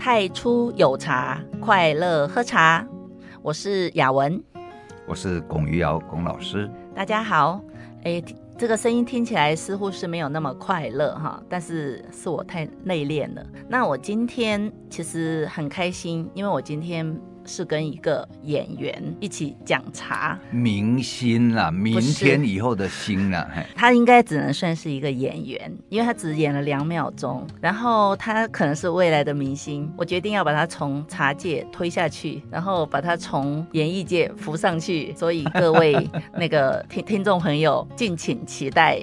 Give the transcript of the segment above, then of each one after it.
太初有茶，快乐喝茶。我是雅文，我是龚于尧龚老师。大家好，哎，这个声音听起来似乎是没有那么快乐哈，但是是我太内敛了。那我今天其实很开心，因为我今天。是跟一个演员一起讲茶，明星啦，明天以后的星啦，他应该只能算是一个演员，因为他只演了两秒钟，然后他可能是未来的明星。我决定要把他从茶界推下去，然后把他从演艺界扶上去。所以各位 那个听听众朋友，敬请期待。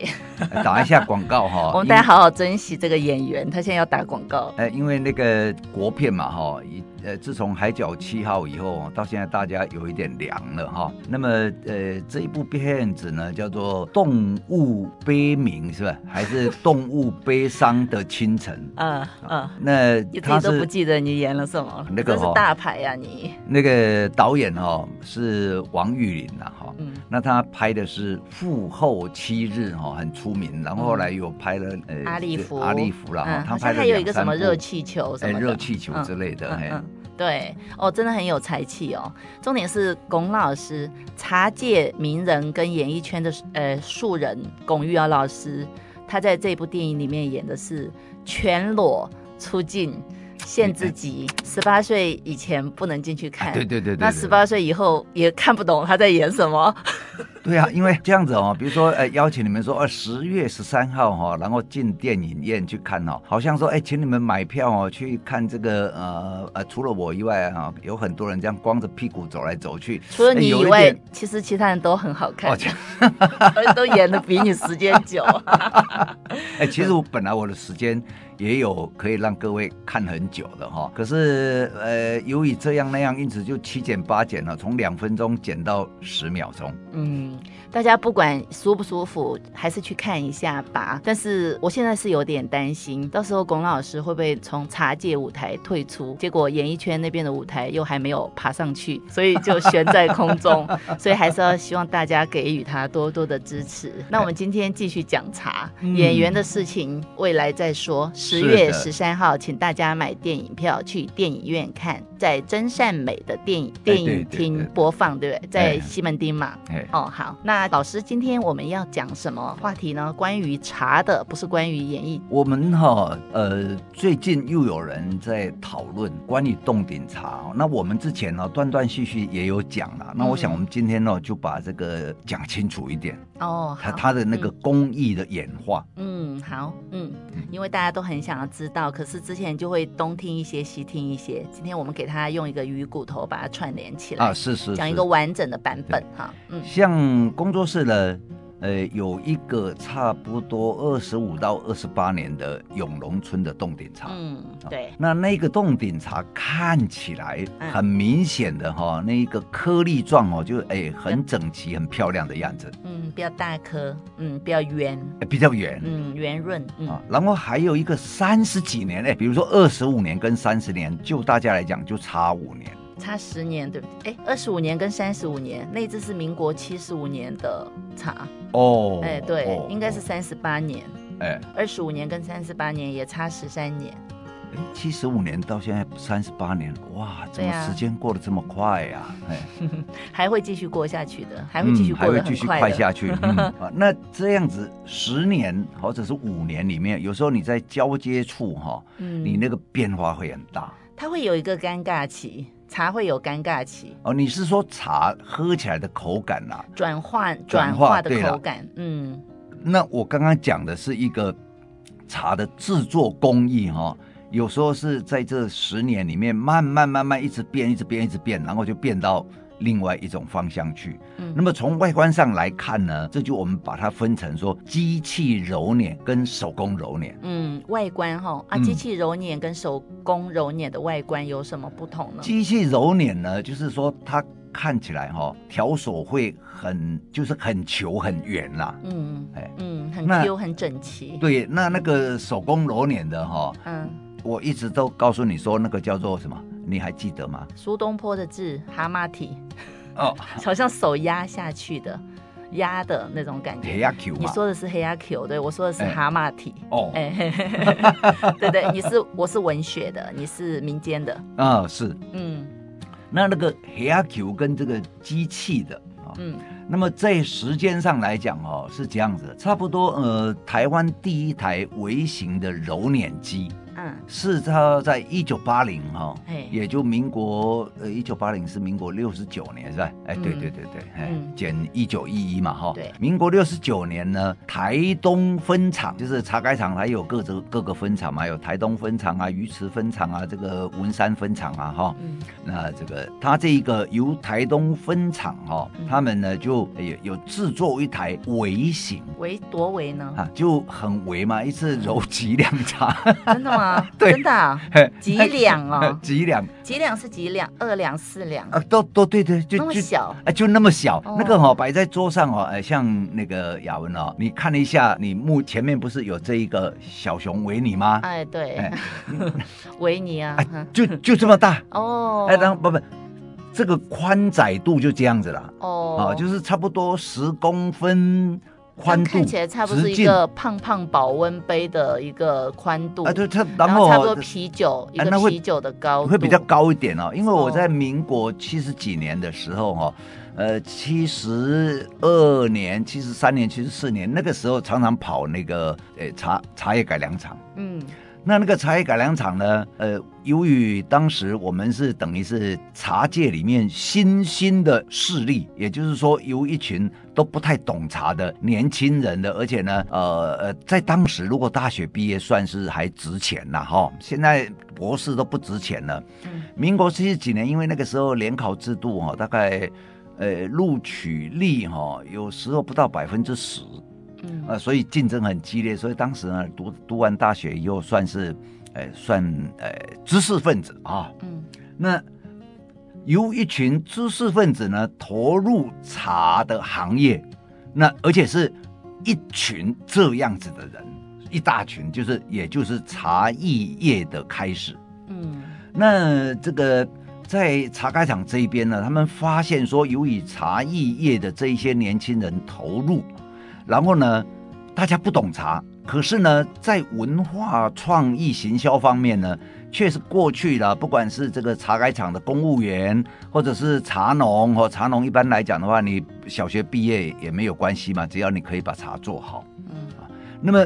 打一下广告哈，我们大家好好珍惜这个演员，他现在要打广告。哎，因为那个国片嘛哈。呃，自从海角七号以后，到现在大家有一点凉了哈。那么，呃，这一部片子呢，叫做《动物悲鸣》，是吧？还是《动物悲伤的清晨》？嗯嗯。那他都不记得你演了什么？那个是大牌呀，你。那个导演哦是王玉林呐哈。嗯。那他拍的是《父后七日》哈，很出名。然后后来又拍了呃阿利弗阿利弗了哈。他拍的还有一个什么热气球什么热气球之类的哎。对哦，真的很有才气哦。重点是龚老师，茶界名人跟演艺圈的呃素人龚玉瑶老师，他在这部电影里面演的是全裸出镜。限制级，十八岁以前不能进去看。对对对，那十八岁以后也看不懂他在演什么。对啊，因为这样子哦，比如说，呃，邀请你们说，呃，十月十三号哈，然后进电影院去看哦，好像说，哎，请你们买票哦，去看这个，呃呃，除了我以外啊，有很多人这样光着屁股走来走去。除了你以外，其实其他人都很好看，都演的比你时间久。哎，其实我本来我的时间。也有可以让各位看很久的哈，可是呃，由于这样那样，因此就七减八减了，从两分钟减到十秒钟。嗯。大家不管舒不舒服，还是去看一下吧。但是我现在是有点担心，到时候龚老师会不会从茶界舞台退出？结果演艺圈那边的舞台又还没有爬上去，所以就悬在空中。所以还是要希望大家给予他多多的支持。那我们今天继续讲茶，演员的事情未来再说。十月十三号，请大家买电影票去电影院看，在真善美的电影电影厅播放，对不对？在西门町嘛。哦，好，那。那老师，今天我们要讲什么话题呢？关于茶的，不是关于演艺。我们哈，呃，最近又有人在讨论关于洞顶茶。那我们之前呢，断断续续也有讲了。那我想，我们今天呢，就把这个讲清楚一点。哦，它它的那个工艺的演化。嗯，好，嗯，因为大家都很想要知道，可是之前就会东听一些，西听一些。今天我们给他用一个鱼骨头把它串联起来啊，是是，讲一个完整的版本哈。嗯，像工作室呢，呃，有一个差不多二十五到二十八年的永隆村的洞顶茶。嗯，对。那那个洞顶茶看起来很明显的哈，那一个颗粒状哦，就哎很整齐、很漂亮的样子。嗯，比较大颗，嗯，比较圆，比较圆，嗯，圆润。啊，然后还有一个三十几年哎，比如说二十五年跟三十年，就大家来讲就差五年。差十年，对不对？哎，二十五年跟三十五年，那只是民国七十五年的茶哦。哎，对，哦、应该是三十八年。哎，二十五年跟三十八年也差十三年。哎，七十五年到现在三十八年，哇，怎么时间过得这么快呀？哎，还会继续过下去的，还会继续过得很快的、嗯、还会继续快下去。嗯、那这样子十年或者是五年里面，有时候你在交接处哈，嗯、你那个变化会很大。它会有一个尴尬期。茶会有尴尬期哦，你是说茶喝起来的口感呐、啊？转换转化的口感，嗯。那我刚刚讲的是一个茶的制作工艺哈，有时候是在这十年里面慢慢慢慢一直变，一直变，一直变，然后就变到。另外一种方向去，嗯，那么从外观上来看呢，这就我们把它分成说机器揉捻跟手工揉捻。嗯，外观哈啊，机器揉捻跟手工揉捻的外观有什么不同呢？机器揉捻呢，就是说它看起来哈，条索会很就是很球很圆啦。嗯，哎，嗯，很 Q 很整齐。对，那那个手工揉捻的哈，嗯，我一直都告诉你说那个叫做什么？你还记得吗？苏东坡的字蛤蟆体，哦，好像手压下去的，压的那种感觉。黑鸭 Q 嘛？你说的是黑鸭 Q，对，我说的是蛤蟆体。哦，哎，对对，你是我是文学的，你是民间的。啊，是，嗯，那那个黑鸭 Q 跟这个机器的啊，嗯，那么在时间上来讲哦，是这样子，差不多呃，台湾第一台微型的揉捻机。嗯，是他在一九八零哈，哎也就民国呃一九八零是民国六十九年是吧？哎，对对对对，哎、嗯，减一九一一嘛哈。对，民国六十九年呢，台东分厂就是茶改厂，还有各个各个分厂嘛，有台东分厂啊、鱼池分厂啊、这个文山分厂啊哈。嗯，那这个他这一个由台东分厂哈，嗯、他们呢就有有制作一台围型，围多围呢？啊，就很围嘛，一次揉几两茶。真的吗？真的啊，几两哦？几两？几两是几两？二两、四两啊？都都对对，就那么小啊，就那么小。哦、那个哈、哦、摆在桌上哦，呃，像那个雅文哦，你看了一下，你目前面不是有这一个小熊维尼吗？哎，对，维尼啊，啊就就这么大哦。哎，然后不不，这个宽窄度就这样子了。哦，啊，就是差不多十公分。宽度看起来差不多是一个胖胖保温杯的一个宽度啊，对，它然后差不多啤酒一个啤酒的高度会比较高一点哦。因为我在民国七十几年的时候哦，呃，七十二年、七十三年、七十四年那个时候，常常跑那个诶茶茶叶改良厂。嗯。那那个茶叶改良厂呢？呃，由于当时我们是等于是茶界里面新兴的势力，也就是说，由一群都不太懂茶的年轻人的，而且呢，呃呃，在当时如果大学毕业算是还值钱呐，哈，现在博士都不值钱了。嗯，民国七十几年，因为那个时候联考制度哈，大概呃录取率哈，有时候不到百分之十。嗯，呃，所以竞争很激烈，所以当时呢，读读完大学以后，算是，呃，算呃知识分子啊。嗯，那由一群知识分子呢投入茶的行业，那而且是一群这样子的人，一大群，就是也就是茶艺业的开始。嗯，那这个在茶改厂这一边呢，他们发现说，由于茶艺业的这一些年轻人投入。然后呢，大家不懂茶，可是呢，在文化创意行销方面呢，却是过去了。不管是这个茶改厂的公务员，或者是茶农，和茶农一般来讲的话，你小学毕业也没有关系嘛，只要你可以把茶做好。嗯，那么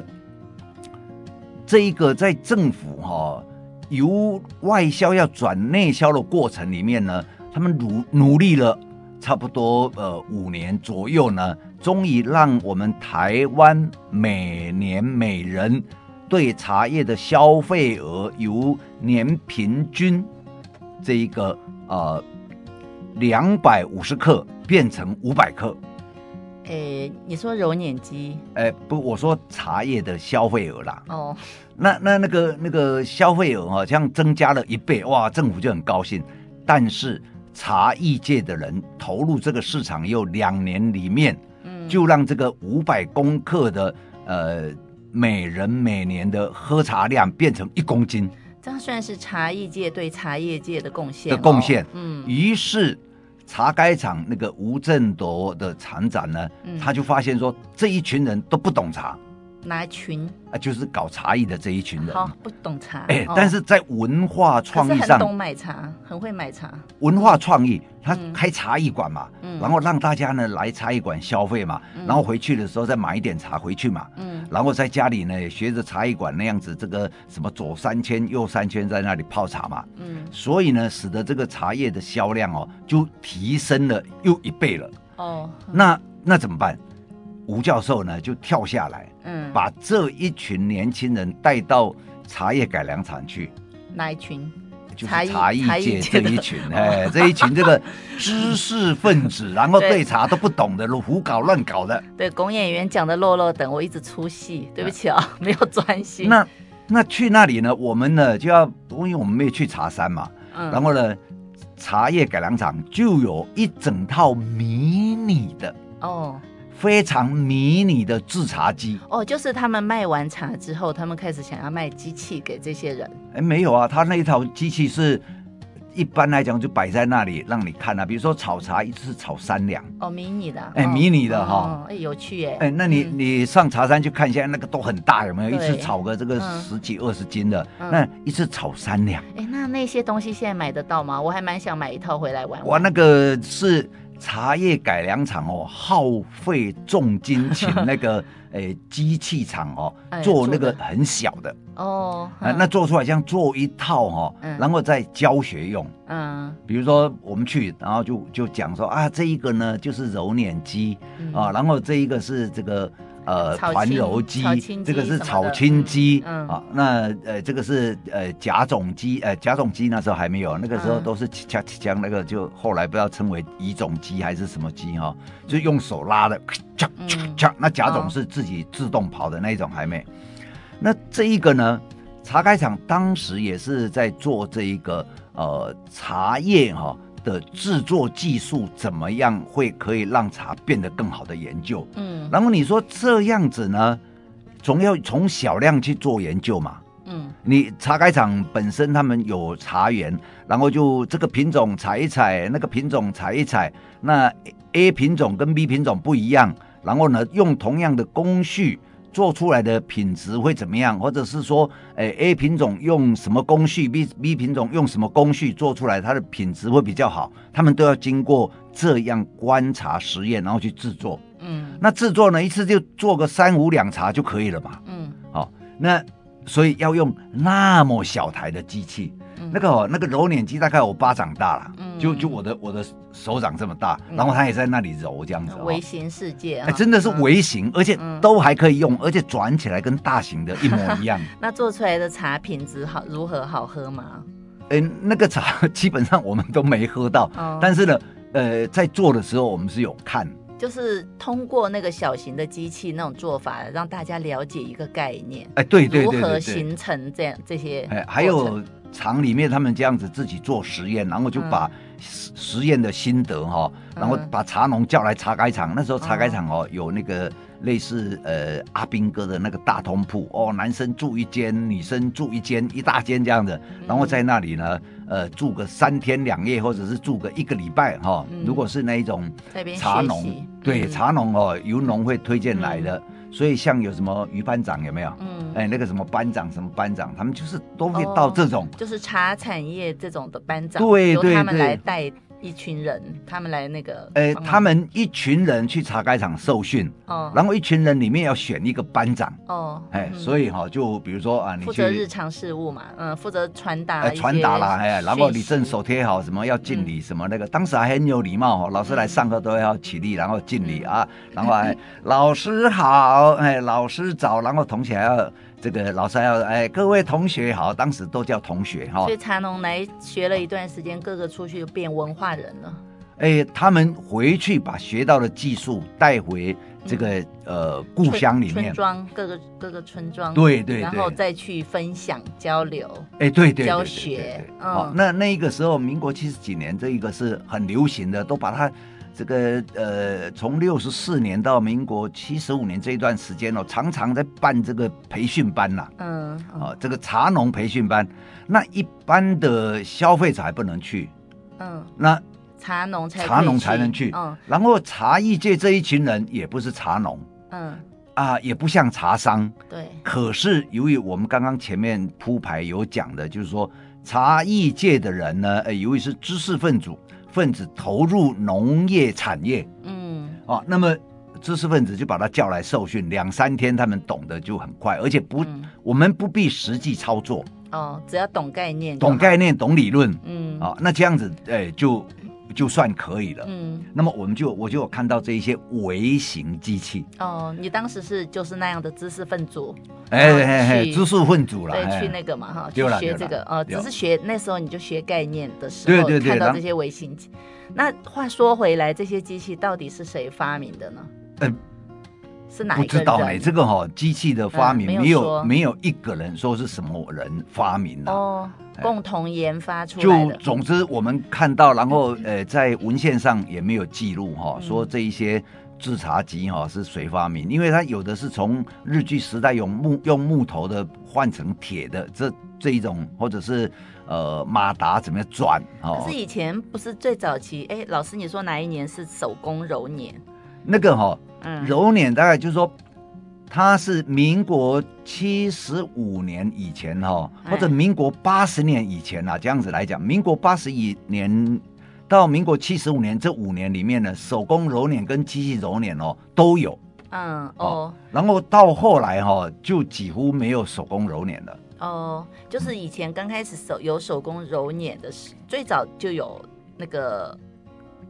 这一个在政府哈由外销要转内销的过程里面呢，他们努努力了差不多呃五年左右呢。终于让我们台湾每年每人对茶叶的消费额由年平均这一个呃两百五十克变成五百克。诶，你说揉捻机？诶，不，我说茶叶的消费额啦。哦，那那那个那个消费额好像增加了一倍，哇，政府就很高兴。但是茶艺界的人投入这个市场有两年里面。就让这个五百公克的呃每人每年的喝茶量变成一公斤，这样算是茶艺界对茶叶界的贡献的贡献。嗯，于是茶该厂那个吴振铎的厂长呢，嗯、他就发现说这一群人都不懂茶。哪群啊？就是搞茶艺的这一群人。好，不懂茶。哎，但是在文化创意上，很懂买茶，很会买茶。文化创意，他开茶艺馆嘛，然后让大家呢来茶艺馆消费嘛，然后回去的时候再买一点茶回去嘛。嗯。然后在家里呢，学着茶艺馆那样子，这个什么左三圈右三圈，在那里泡茶嘛。嗯。所以呢，使得这个茶叶的销量哦，就提升了又一倍了。哦。那那怎么办？吴教授呢就跳下来。嗯，把这一群年轻人带到茶叶改良厂去。哪一群？就是茶艺界这一群，哎，这一群这个知识分子，然后对茶都不懂的，胡搞乱搞的。对，龚演员讲的落落等，我一直出戏，对不起啊，没有专心。那那去那里呢？我们呢就要，因为我们没有去茶山嘛，嗯，然后呢，茶叶改良厂就有一整套迷你的哦。非常迷你的制茶机哦，就是他们卖完茶之后，他们开始想要卖机器给这些人。哎，没有啊，他那一套机器是一般来讲就摆在那里让你看啊，比如说炒茶一次炒三两哦，迷你的，哎，迷你的哈，哎，有趣哎，哎，那你你上茶山去看一下，那个都很大，有没有？一次炒个这个十几二十斤的，那一次炒三两。哎，那那些东西现在买得到吗？我还蛮想买一套回来玩。哇，那个是。茶叶改良厂哦，耗费重金请那个 诶机器厂哦，做那个很小的。哦，啊，那做出来像做一套哈，然后再教学用。嗯，比如说我们去，然后就就讲说啊，这一个呢就是揉捻机啊，然后这一个是这个。呃，团揉机，这个是炒青鸡，嗯，啊，那呃，这个是呃甲种鸡，呃甲种鸡那时候还没有，那个时候都是枪枪那个，就后来不知道称为乙种鸡还是什么鸡哈、哦，就用手拉的，那甲种是自己自动跑的那一种还没，那这一个呢，茶改厂当时也是在做这一个呃茶叶哈。的制作技术怎么样会可以让茶变得更好的研究？嗯，然后你说这样子呢，总要从小量去做研究嘛。嗯，你茶改厂本身他们有茶园，然后就这个品种采一采，那个品种采一采，那 A 品种跟 B 品种不一样，然后呢用同样的工序。做出来的品质会怎么样？或者是说，诶，A 品种用什么工序，B B 品种用什么工序做出来，它的品质会比较好？他们都要经过这样观察实验，然后去制作。嗯，那制作呢，一次就做个三五两茶就可以了嘛。嗯，好、哦，那所以要用那么小台的机器。那个哦，那个揉捻机大概我巴掌大了，嗯、就就我的我的手掌这么大，嗯、然后它也在那里揉这样子。微型世界啊、欸，真的是微型，嗯、而且都还可以用，而且转起来跟大型的一模一样。那做出来的茶品质好如何？好喝吗？哎、欸，那个茶 基本上我们都没喝到，哦、但是呢，呃，在做的时候我们是有看，就是通过那个小型的机器那种做法，让大家了解一个概念。哎、欸，对对对，对，对，如何形成这样这些？哎、欸，还有。厂里面他们这样子自己做实验，然后就把实实验的心得哈，然后把茶农叫来茶改厂。那时候茶改厂哦有那个类似呃阿兵哥的那个大通铺哦，男生住一间，女生住一间，一大间这样子。然后在那里呢，呃住个三天两夜，或者是住个一个礼拜哈。如果是那一种茶农，对茶农哦，由农会推荐来的。所以像有什么于班长有没有？嗯，哎，那个什么班长什么班长，他们就是都会到这种，就是茶产业这种的班长，对对，他们来带。一群人，他们来那个，呃、欸，他们一群人去茶改厂受训，哦，然后一群人里面要选一个班长，哦，哎、所以哈，就比如说啊，你负责日常事务嘛，嗯，负责传达，哎，传达啦，哎，然后你正手贴好什么要敬礼什么那个，嗯、当时还很有礼貌哈，老师来上课都要起立，然后敬礼啊，嗯、然后还老师好，哎，老师早，然后同学还要。这个老师要哎，各位同学好，当时都叫同学哈。所以茶农来学了一段时间，各个出去就变文化人了。哎，他们回去把学到的技术带回这个、嗯、呃故乡里面，村庄各个各个村庄，对，对对，然后再去分享交流。哎，对对，教学。哦，那那个时候，民国七十几年，这一个是很流行的，都把它。这个呃，从六十四年到民国七十五年这一段时间哦，常常在办这个培训班呐、啊。嗯。啊、哦，这个茶农培训班，那一般的消费者还不能去。嗯。那茶农才茶农才能去。嗯。然后茶艺界这一群人也不是茶农。嗯。啊，也不像茶商。对。可是由于我们刚刚前面铺排有讲的，就是说茶艺界的人呢，呃，由于是知识分子。分子投入农业产业，嗯，哦，那么知识分子就把他叫来受训，两三天他们懂得就很快，而且不，嗯、我们不必实际操作，哦，只要懂概念，懂概念，懂理论，嗯，啊、哦，那这样子，哎，就。就算可以了，嗯，那么我们就我就有看到这一些微型机器哦。你当时是就是那样的知识分子，哎哎哎，知识分子了，对，去那个嘛哈，去学这个呃，只是学那时候你就学概念的时候，对对对，看到这些微型机。那话说回来，这些机器到底是谁发明的呢？嗯，是哪一个人？不知道哎，这个哈机器的发明没有没有一个人说是什么人发明的哦。共同研发出来的。就总之，我们看到，然后呃，在文献上也没有记录哈，说这一些制茶机哈是谁发明？因为它有的是从日据时代用木用木头的换成铁的这这一种，或者是呃马达怎么样转？可是以前不是最早期？哎，老师你说哪一年是手工揉捻？那个哈，嗯，揉捻大概就是说。它是民国七十五年以前哈，或者民国八十年以前啊，这样子来讲，民国八十一年到民国七十五年这五年里面呢，手工揉捻跟机器揉捻哦都有，嗯哦，然后到后来哈就几乎没有手工揉捻了。哦，就是以前刚开始手有手工揉捻的时，最早就有那个，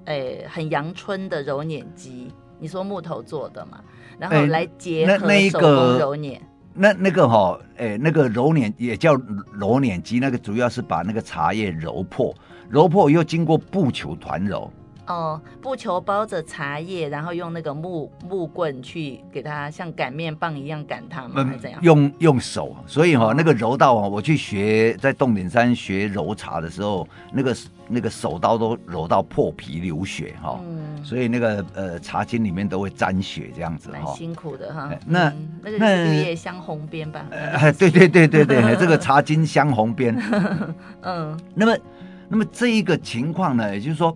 诶，很阳春的揉捻机，你说木头做的嘛？然后来结合手工揉捻，那那个哈，哎，那个揉捻也叫揉捻机，那个主要是把那个茶叶揉破，揉破又经过布球团揉。哦，布球包着茶叶，然后用那个木木棍去给它像擀面棒一样擀它吗？还是怎样？用用手，所以哈、哦，那个揉道啊，我去学在洞顶山学揉茶的时候，那个那个手刀都揉到破皮流血哈、哦。嗯，所以那个呃茶巾里面都会沾血这样子哈。辛苦的哈。那、嗯、那个绿叶镶红边吧？哎，对对对对对，这个茶巾镶红边。嗯，那么那么这一个情况呢，也就是说。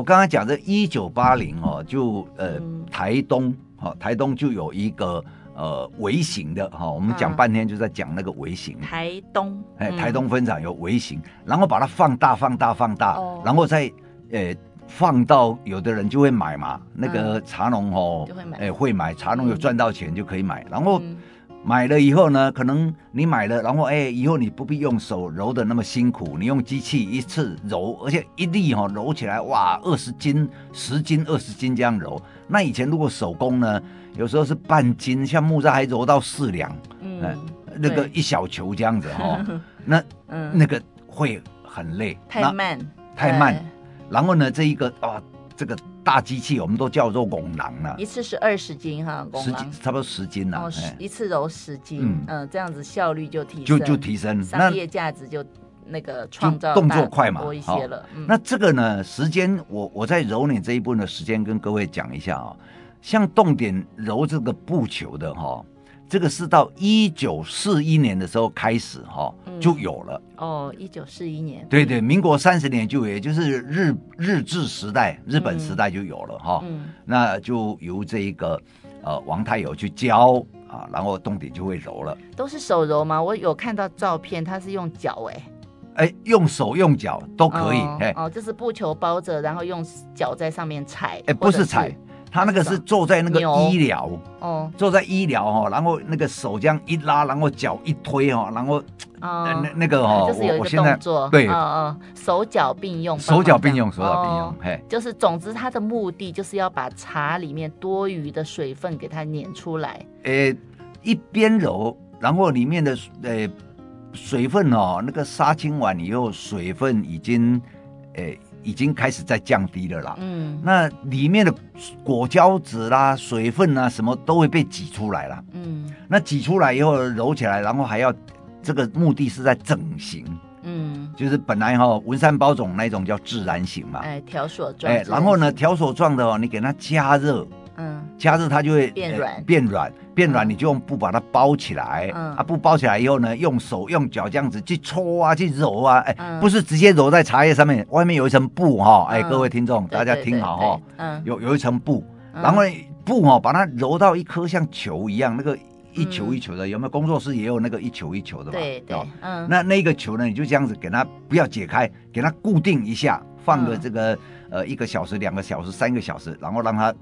我刚才讲这一九八零哦，就呃台东哈、哦，台东就有一个呃微型的哈、哦，我们讲半天就在讲那个微型。嗯、台东哎，台东分厂有微型，然后把它放大放大放大，哦、然后再呃放到有的人就会买嘛，那个茶农哦，就会买，哎会买，茶农有赚到钱就可以买，然后。嗯买了以后呢，可能你买了，然后哎，以后你不必用手揉的那么辛苦，你用机器一次揉，而且一粒哈揉起来哇，二十斤、十斤、二十斤这样揉。那以前如果手工呢，有时候是半斤，像木栅还揉到四两，嗯，那个一小球这样子哈，那嗯，那个会很累，太慢，太慢。然后呢，这一个啊。这个大机器我们都叫做拱囊了，一次是二十斤哈，十斤差不多十斤了，哦，一次揉十斤，嗯，呃，这样子效率就提升，就就提升，商业价值就那个创造动作快嘛，多一些了。那这个呢，时间我我在揉捻这一部分的时间跟各位讲一下啊、哦，像动点揉这个布球的哈、哦。这个是到一九四一年的时候开始哈，就有了哦。一九四一年，对对，民国三十年就有，也就是日日治时代、日本时代就有了哈。嗯，那就由这一个呃王太友去教啊，然后洞顶就会揉了。都是手揉吗？我有看到照片，他是用脚哎，哎，用手用脚都可以哎。哦，就是布球包着，然后用脚在上面踩。哎，不是踩。他那个是坐在那个医疗哦，坐在医疗哈，然后那个手这样一拉，然后脚一推哈，然后哦，那那个哈，就是有一个动作，对，嗯嗯，手脚并用，手脚并用，手脚并用，嘿，就是总之它的目的就是要把茶里面多余的水分给它碾出来。诶，一边揉，然后里面的呃水分哦，那个杀青完以后，水分已经诶。已经开始在降低了啦，嗯，那里面的果胶质啦、水分啊，什么都会被挤出来了，嗯，那挤出来以后揉起来，然后还要这个目的是在整形，嗯，就是本来哈、哦、文山包种那种叫自然型嘛，哎，条索状，哎，然后呢条索状的哦，你给它加热。嗯，加热它就会变软，变软，变软，你就用布把它包起来。嗯，啊，布包起来以后呢，用手用脚这样子去搓啊，去揉啊，哎，不是直接揉在茶叶上面，外面有一层布哈，哎，各位听众，大家听好哈，嗯，有有一层布，然后布哈把它揉到一颗像球一样，那个一球一球的，有没有？工作室也有那个一球一球的嘛？对对，嗯，那那个球呢，你就这样子给它不要解开，给它固定一下，放个这个呃一个小时、两个小时、三个小时，然后让它。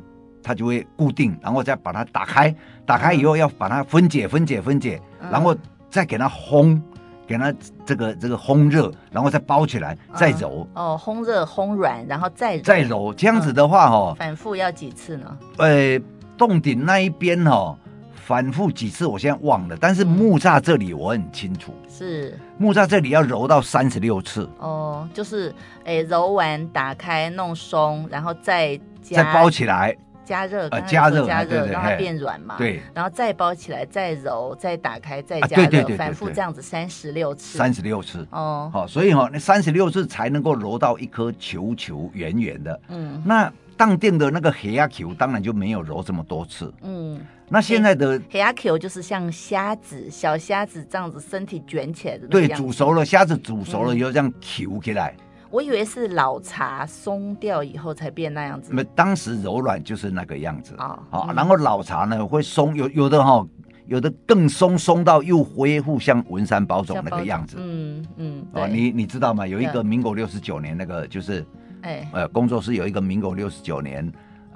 它就会固定，然后再把它打开，打开以后要把它分解、分解、分解，然后再给它烘，给它这个这个烘热，然后再包起来，再揉。哦，烘热、烘软，然后再揉再揉，这样子的话，哦，反复要几次呢？呃，洞顶那一边哦，反复几次我现在忘了，但是木栅这里我很清楚，是木栅这里要揉到三十六次。哦，就是诶，揉完打开弄松，然后再再包起来。加热，加热，加热，让它变软嘛。对，然后再包起来，再揉，再打开，再加热，反复这样子三十六次。三十六次哦，好，所以哈，那三十六次才能够揉到一颗球球圆圆的。嗯，那当店的那个黑鸭球当然就没有揉这么多次。嗯，那现在的黑鸭球就是像虾子，小虾子这样子身体卷起来的。对，煮熟了虾子煮熟了以后这样球起来。我以为是老茶松掉以后才变那样子。那当时柔软就是那个样子啊，好、嗯，然后老茶呢会松，有有的哈，有的更松，松到又恢复像文山宝种那个样子。嗯嗯。哦，你你知道吗？有一个民国六十九年那个就是，哎，呃，工作室有一个民国六十九年。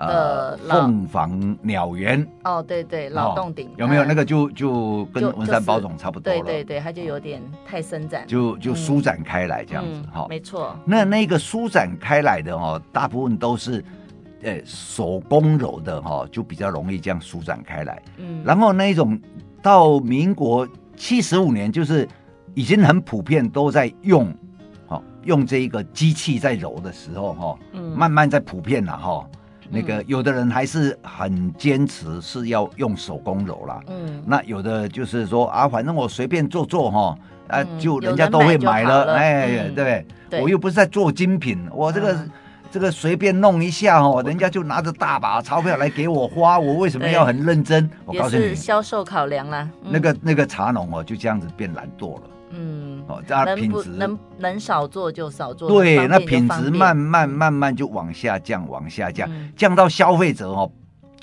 呃，凤凰鸟园哦，对对，老洞顶、哦、有没有那个就就跟文山包种差不多了？对对对，它就有点太伸展，就就舒展开来这样子哈。没错。那那个舒展开来的哦，大部分都是呃手工揉的哈，就比较容易这样舒展开来。嗯。然后那一种到民国七十五年，就是已经很普遍都在用，哈，用这一个机器在揉的时候哈，嗯，慢慢在普遍了哈。那个有的人还是很坚持是要用手工揉啦，嗯，那有的就是说啊，反正我随便做做哈，啊，就人家都会买了，哎，嗯、对，我又不是在做精品，我这个、嗯、这个随便弄一下哦，人家就拿着大把钞票来给我花，我为什么要很认真？我告诉你，销售考量啦，嗯、那个那个茶农哦，就这样子变懒惰了。嗯，哦，这样品质能能，能少做就少做，对，那品质慢慢慢慢就往下降，往下降，嗯、降到消费者哦，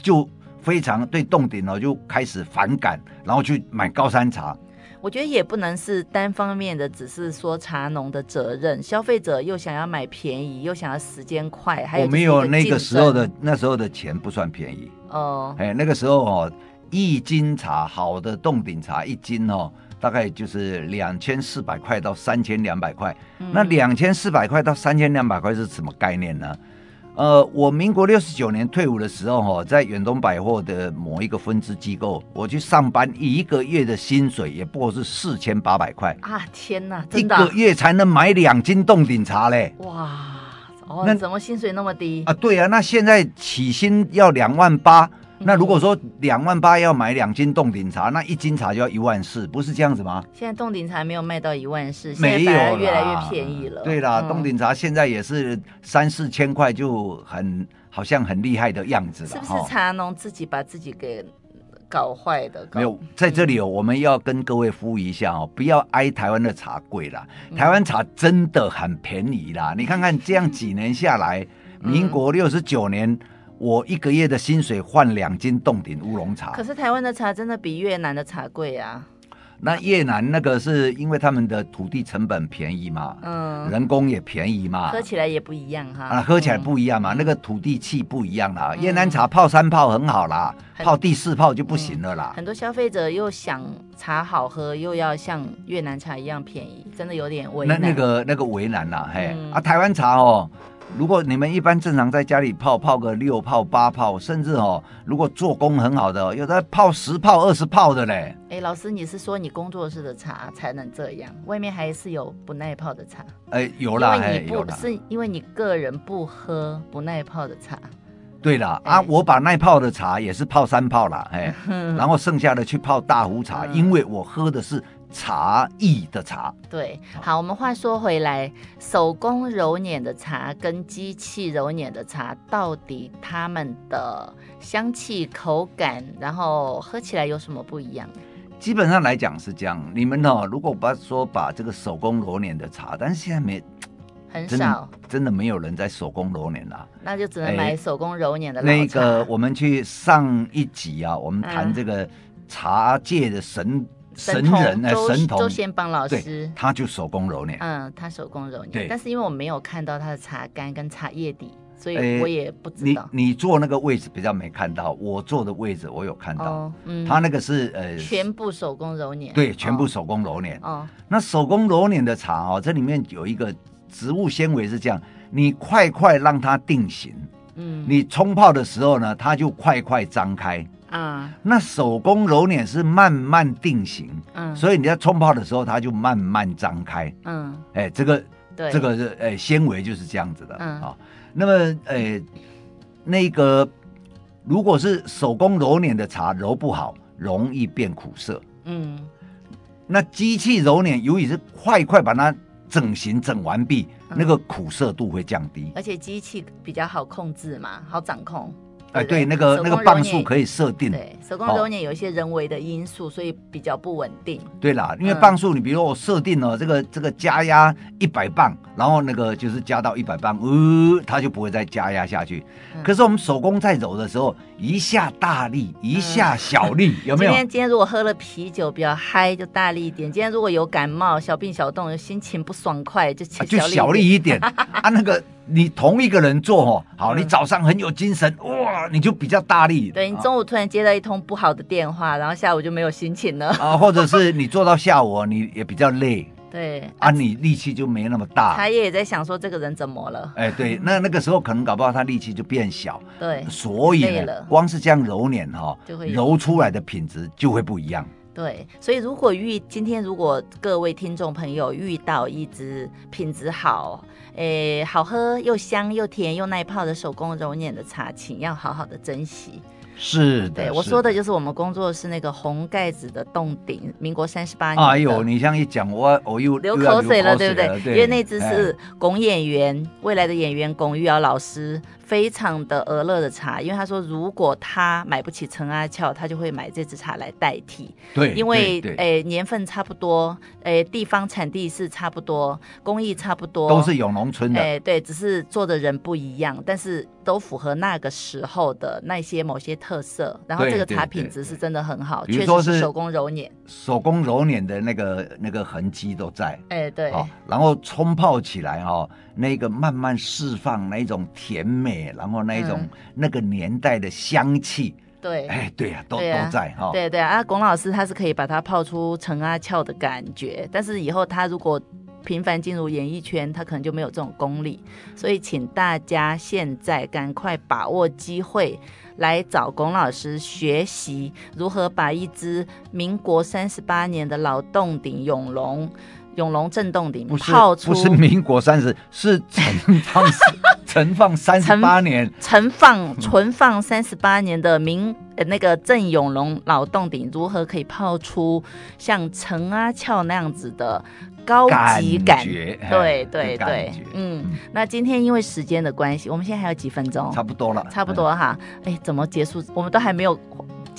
就非常对冻顶哦就开始反感，然后去买高山茶。我觉得也不能是单方面的，只是说茶农的责任，消费者又想要买便宜，又想要时间快，还有我没有那个时候的那时候的钱不算便宜哦，哎，那个时候哦，一斤茶好的洞顶茶一斤哦。大概就是两千四百块到三千两百块，那两千四百块到三千两百块是什么概念呢？呃，我民国六十九年退伍的时候，哈，在远东百货的某一个分支机构，我去上班，一个月的薪水也不过是四千八百块啊！天哪，真的，一个月才能买两斤冻顶茶嘞！哇，哦，那怎么薪水那么低啊？对啊，那现在起薪要两万八。那如果说两万八要买两斤冻顶茶，那一斤茶就要一万四，不是这样子吗？现在冻顶茶没有卖到一万四，没有，越来越便宜了。对啦，冻顶、嗯、茶现在也是三四千块，就很好像很厉害的样子了。是不是茶农自己把自己给搞坏的？没有，在这里哦，我们要跟各位呼吁一下哦，不要挨台湾的茶贵啦。台湾茶真的很便宜啦，嗯、你看看这样几年下来，民国六十九年。我一个月的薪水换两斤冻顶乌龙茶，可是台湾的茶真的比越南的茶贵啊。那越南那个是因为他们的土地成本便宜嘛，嗯，人工也便宜嘛，喝起来也不一样哈。啊，喝起来不一样嘛，嗯、那个土地气不一样啦。嗯、越南茶泡三泡很好啦，泡第四泡就不行了啦。很多消费者又想茶好喝，又要像越南茶一样便宜，真的有点为难。那那个那个为难啦，嘿，嗯、啊，台湾茶哦。如果你们一般正常在家里泡泡个六泡八泡，甚至哦，如果做工很好的，有的泡十泡二十泡的嘞。哎、欸，老师，你是说你工作室的茶才能这样？外面还是有不耐泡的茶？哎、欸，有啦，因为你不啦是因为你个人不喝不耐泡的茶。对了、欸、啊，我把耐泡的茶也是泡三泡啦，哎，然后剩下的去泡大壶茶，嗯、因为我喝的是。茶艺的茶，对，好，我们话说回来，手工揉捻的茶跟机器揉捻的茶，到底它们的香气、口感，然后喝起来有什么不一样？基本上来讲是这样，你们呢、哦，如果把说把这个手工揉捻的茶，但是现在没很少真，真的没有人在手工揉捻了，那就只能买手工揉捻的。那个，我们去上一集啊，我们谈这个茶界的神。神人哎，神童周先邦老师，他就手工揉捻。嗯，他手工揉捻。但是因为我没有看到他的茶干跟茶叶底，所以我也不知道。你你坐那个位置比较没看到，我坐的位置我有看到。嗯，他那个是呃，全部手工揉捻。对，全部手工揉捻。哦，那手工揉捻的茶哦，这里面有一个植物纤维是这样，你快快让它定型。嗯，你冲泡的时候呢，它就快快张开。啊，那手工揉捻是慢慢定型，嗯，所以你在冲泡的时候，它就慢慢张开，嗯，哎、欸，这个，对，这个是，哎、欸，纤维就是这样子的，嗯，啊，那么，哎、欸，那个如果是手工揉捻的茶揉不好，容易变苦涩，嗯，那机器揉捻由于是快快把它整形整完毕，那个苦涩度会降低，而且机器比较好控制嘛，好掌控。哎，对，那个那个磅数可以设定。对，手工揉捻有一些人为的因素，所以比较不稳定。对啦，因为磅数，你比如说我设定了这个这个加压一百磅，然后那个就是加到一百磅，呃，它就不会再加压下去。可是我们手工在揉的时候，一下大力，一下小力，有没有？今天今天如果喝了啤酒比较嗨，就大力一点；今天如果有感冒、小病小痛、心情不爽快，就就小力一点 啊，那个。你同一个人做哦，好，你早上很有精神，哇，你就比较大力。对，你中午突然接到一通不好的电话，然后下午就没有心情了。啊，或者是你做到下午，你也比较累。对，啊，你力气就没那么大。他也在想说这个人怎么了？哎，对，那那个时候可能搞不好他力气就变小。对，所以，光是这样揉捻哈，揉出来的品质就会不一样。对，所以如果遇今天如果各位听众朋友遇到一支品质好，诶，好喝又香又甜又耐泡的手工揉捻的茶，请要好好的珍惜。是的，对，我说的就是我们工作室那个红盖子的洞顶，民国三十八年。哎呦，你这样一讲，我我又流口水了，对不对？对，因为那只是龚演员，未来的演员龚玉瑶老师。非常的俄勒的茶，因为他说如果他买不起陈阿俏，他就会买这支茶来代替。对，因为诶年份差不多，诶地方产地是差不多，工艺差不多，都是永农村的。诶对，只是做的人不一样，但是都符合那个时候的那些某些特色。然后这个茶品质是真的很好，确实是手工揉捻，手工揉捻的那个那个痕迹都在。哎对，然后冲泡起来哈。那个慢慢释放那一种甜美，然后那一种、嗯、那个年代的香气，对，哎，对呀、啊，都、啊、都在哈。对对啊，龚老师他是可以把它泡出陈阿俏的感觉，但是以后他如果频繁进入演艺圈，他可能就没有这种功力。所以请大家现在赶快把握机会来找龚老师学习如何把一只民国三十八年的老洞顶永隆。永隆正洞顶泡出不是民国三十，是陈 放陈放三十八年，陈放存放三十八年的民呃那个郑永隆老洞顶，如何可以泡出像陈阿俏那样子的高级感？感觉对对对，嗯，那今天因为时间的关系，我们现在还有几分钟，差不多了，差不多哈。哎，怎么结束？我们都还没有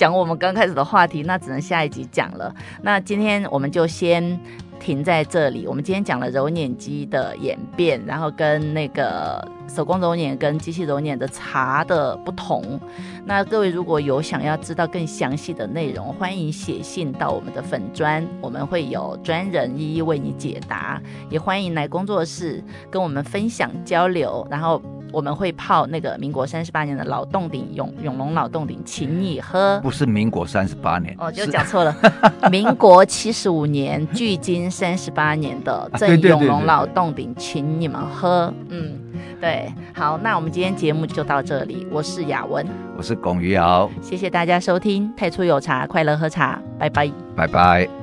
讲我们刚开始的话题，那只能下一集讲了。那今天我们就先。停在这里。我们今天讲了揉捻机的演变，然后跟那个手工揉捻跟机器揉捻的茶的不同。那各位如果有想要知道更详细的内容，欢迎写信到我们的粉专，我们会有专人一一为你解答。也欢迎来工作室跟我们分享交流，然后。我们会泡那个民国三十八年的老洞顶永永隆老洞顶，请你喝。不是民国三十八年，哦，就讲错了。民国七十五年，距今三十八年的正永隆老洞顶，请你们喝。嗯，对，好，那我们今天节目就到这里。我是雅文，我是龚于瑶，谢谢大家收听《太初有茶，快乐喝茶》，拜拜，拜拜。